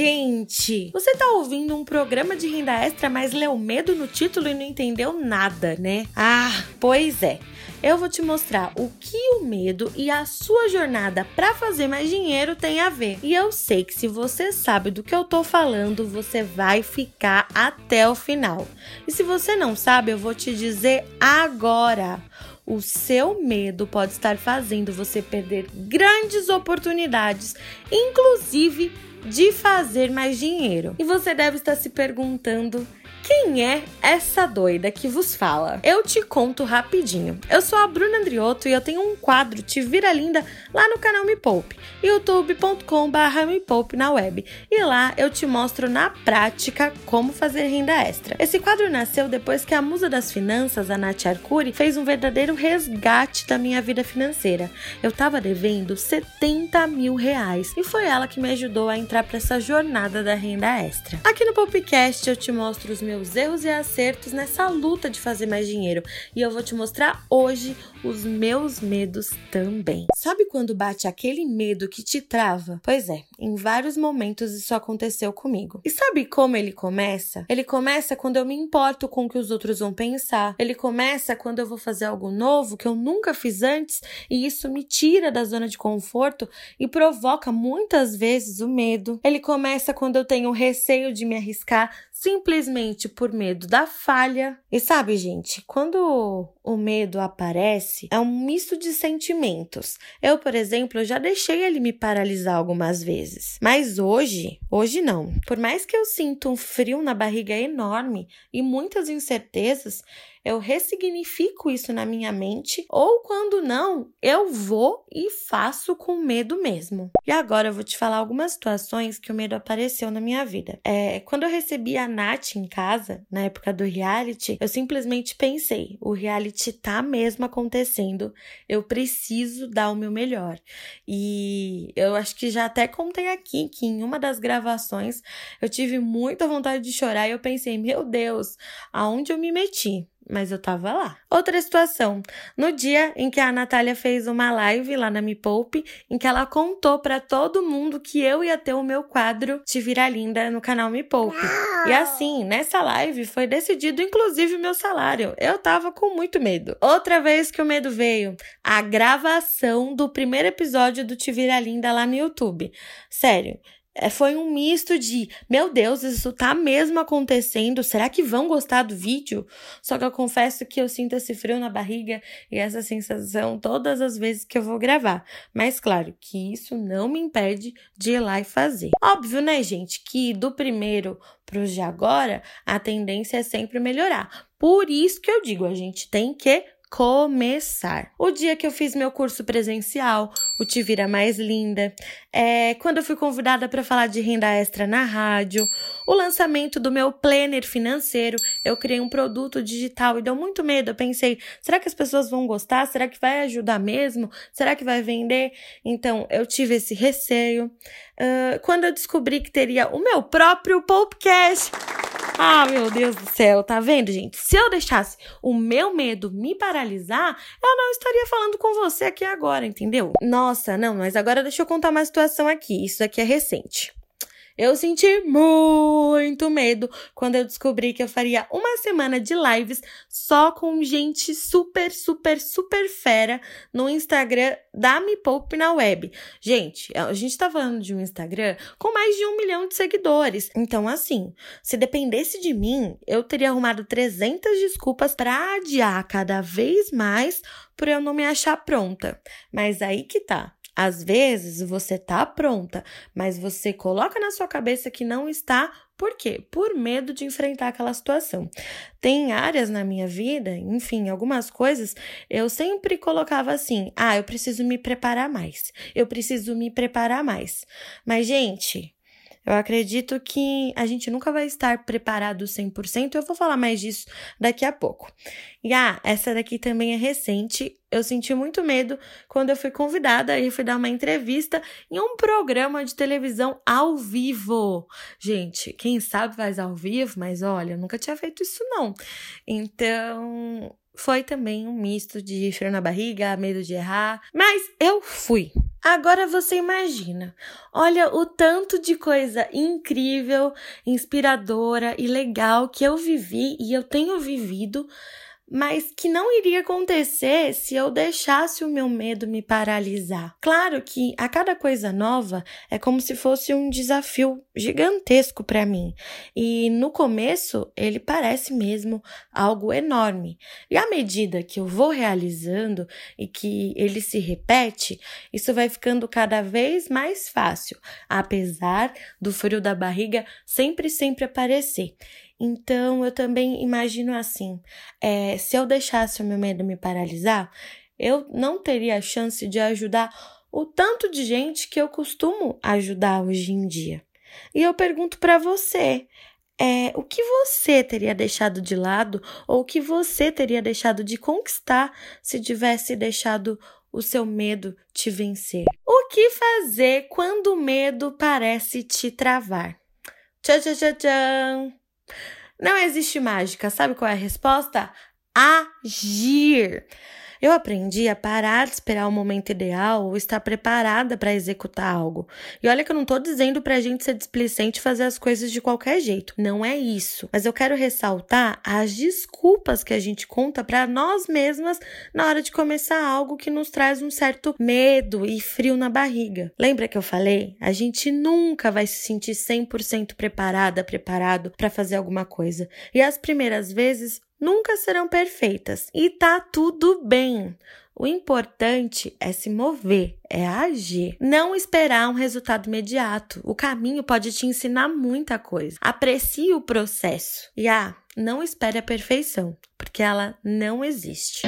Gente! Você tá ouvindo um programa de renda extra, mas leu medo no título e não entendeu nada, né? Ah, pois é. Eu vou te mostrar o que o medo e a sua jornada para fazer mais dinheiro tem a ver. E eu sei que se você sabe do que eu tô falando, você vai ficar até o final. E se você não sabe, eu vou te dizer agora. O seu medo pode estar fazendo você perder grandes oportunidades, inclusive de fazer mais dinheiro. E você deve estar se perguntando quem é essa doida que vos fala? Eu te conto rapidinho. Eu sou a Bruna Andriotto e eu tenho um quadro Te Vira Linda lá no canal Me Poupe, youtube.com.br Me Poupe na web. E lá eu te mostro na prática como fazer renda extra. Esse quadro nasceu depois que a musa das finanças, a Nath Arcuri, fez um verdadeiro resgate da minha vida financeira. Eu tava devendo 70 mil reais e foi ela que me ajudou a entrar para essa jornada da renda extra. Aqui no Popcast eu te mostro os meus erros e acertos nessa luta de fazer mais dinheiro e eu vou te mostrar hoje os meus medos também. Sabe quando bate aquele medo que te trava? Pois é, em vários momentos isso aconteceu comigo. E sabe como ele começa? Ele começa quando eu me importo com o que os outros vão pensar. Ele começa quando eu vou fazer algo novo que eu nunca fiz antes e isso me tira da zona de conforto e provoca muitas vezes o medo. Ele começa quando eu tenho receio de me arriscar simplesmente por medo da falha. E sabe, gente, quando o medo aparece, é um misto de sentimentos. Eu, por exemplo, já deixei ele me paralisar algumas vezes. Mas hoje, hoje não. Por mais que eu sinta um frio na barriga enorme e muitas incertezas, eu ressignifico isso na minha mente, ou quando não, eu vou e faço com medo mesmo. E agora eu vou te falar algumas situações que o medo apareceu na minha vida. É, quando eu recebi a Nath em casa, na época do reality, eu simplesmente pensei: o reality tá mesmo acontecendo, eu preciso dar o meu melhor. E eu acho que já até contei aqui que em uma das gravações eu tive muita vontade de chorar e eu pensei: meu Deus, aonde eu me meti? Mas eu tava lá. Outra situação, no dia em que a Natália fez uma live lá na Me Poupe, em que ela contou para todo mundo que eu ia ter o meu quadro Te Vira Linda no canal Me Poupe. E assim, nessa live foi decidido inclusive o meu salário. Eu tava com muito medo. Outra vez que o medo veio, a gravação do primeiro episódio do Te Vira Linda lá no YouTube. Sério, foi um misto de, meu Deus, isso tá mesmo acontecendo? Será que vão gostar do vídeo? Só que eu confesso que eu sinto esse frio na barriga e essa sensação todas as vezes que eu vou gravar. Mas claro que isso não me impede de ir lá e fazer. Óbvio, né, gente, que do primeiro pro de agora, a tendência é sempre melhorar. Por isso que eu digo, a gente tem que começar. O dia que eu fiz meu curso presencial, o Te Vira Mais Linda, é, quando eu fui convidada para falar de renda extra na rádio, o lançamento do meu planner financeiro, eu criei um produto digital e deu muito medo. Eu pensei, será que as pessoas vão gostar? Será que vai ajudar mesmo? Será que vai vender? Então, eu tive esse receio. Uh, quando eu descobri que teria o meu próprio podcast. Ah, meu Deus do céu, tá vendo, gente? Se eu deixasse o meu medo me paralisar, eu não estaria falando com você aqui agora, entendeu? Nossa, não, mas agora deixa eu contar uma situação aqui. Isso aqui é recente. Eu senti muito medo quando eu descobri que eu faria uma semana de lives só com gente super, super, super fera no Instagram da Me Poupe na web. Gente, a gente tá falando de um Instagram com mais de um milhão de seguidores. Então, assim, se dependesse de mim, eu teria arrumado 300 desculpas para adiar cada vez mais por eu não me achar pronta. Mas aí que tá. Às vezes você tá pronta, mas você coloca na sua cabeça que não está, por quê? Por medo de enfrentar aquela situação. Tem áreas na minha vida, enfim, algumas coisas, eu sempre colocava assim: ah, eu preciso me preparar mais, eu preciso me preparar mais. Mas, gente, Eu acredito que a gente nunca vai estar preparado 100%. Eu vou falar mais disso daqui a pouco. E ah, essa daqui também é recente. Eu senti muito medo quando eu fui convidada e fui dar uma entrevista em um programa de televisão ao vivo. Gente, quem sabe faz ao vivo, mas olha, eu nunca tinha feito isso não. Então, foi também um misto de frio na barriga, medo de errar, mas eu fui. Agora você imagina, olha o tanto de coisa incrível, inspiradora e legal que eu vivi e eu tenho vivido mas que não iria acontecer se eu deixasse o meu medo me paralisar. Claro que a cada coisa nova é como se fosse um desafio gigantesco para mim, e no começo ele parece mesmo algo enorme. E à medida que eu vou realizando e que ele se repete, isso vai ficando cada vez mais fácil, apesar do frio da barriga sempre sempre aparecer. Então eu também imagino assim: é, se eu deixasse o meu medo me paralisar, eu não teria a chance de ajudar o tanto de gente que eu costumo ajudar hoje em dia. E eu pergunto para você: é, o que você teria deixado de lado ou o que você teria deixado de conquistar se tivesse deixado o seu medo te vencer? O que fazer quando o medo parece te travar? Tchau, tchau, tchau, tchau! Não existe mágica. Sabe qual é a resposta? Agir. Eu aprendi a parar de esperar o momento ideal ou estar preparada para executar algo. E olha que eu não estou dizendo para a gente ser displicente e fazer as coisas de qualquer jeito. Não é isso. Mas eu quero ressaltar as desculpas que a gente conta para nós mesmas na hora de começar algo que nos traz um certo medo e frio na barriga. Lembra que eu falei? A gente nunca vai se sentir 100% preparada, preparado para fazer alguma coisa. E as primeiras vezes nunca serão perfeitas e tá tudo bem. O importante é se mover, é agir. Não esperar um resultado imediato. O caminho pode te ensinar muita coisa. Aprecie o processo. E ah, não espere a perfeição, porque ela não existe.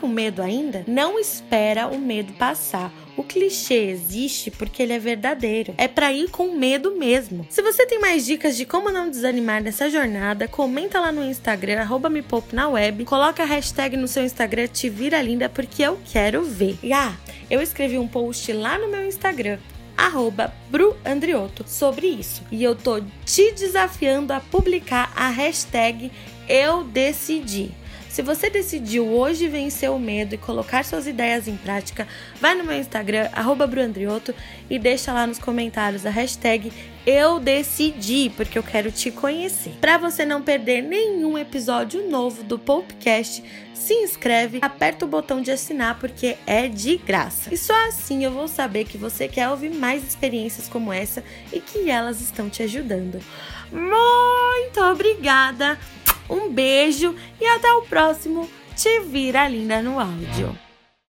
Com medo ainda? Não espera o medo passar. O clichê existe porque ele é verdadeiro. É para ir com medo mesmo. Se você tem mais dicas de como não desanimar nessa jornada, comenta lá no Instagram, arroba me poupe na web, coloca a hashtag no seu Instagram Te Vira Linda porque eu quero ver. E ah, eu escrevi um post lá no meu Instagram arroba bruandrioto sobre isso. E eu tô te desafiando a publicar a hashtag eu decidi. Se você decidiu hoje vencer o medo e colocar suas ideias em prática, vai no meu Instagram, bruandrioto, e deixa lá nos comentários a hashtag eu decidi, porque eu quero te conhecer. Para você não perder nenhum episódio novo do Popcast, se inscreve, aperta o botão de assinar porque é de graça. E só assim eu vou saber que você quer ouvir mais experiências como essa e que elas estão te ajudando. Muito obrigada! Um beijo e até o próximo Te Vira Linda no Áudio.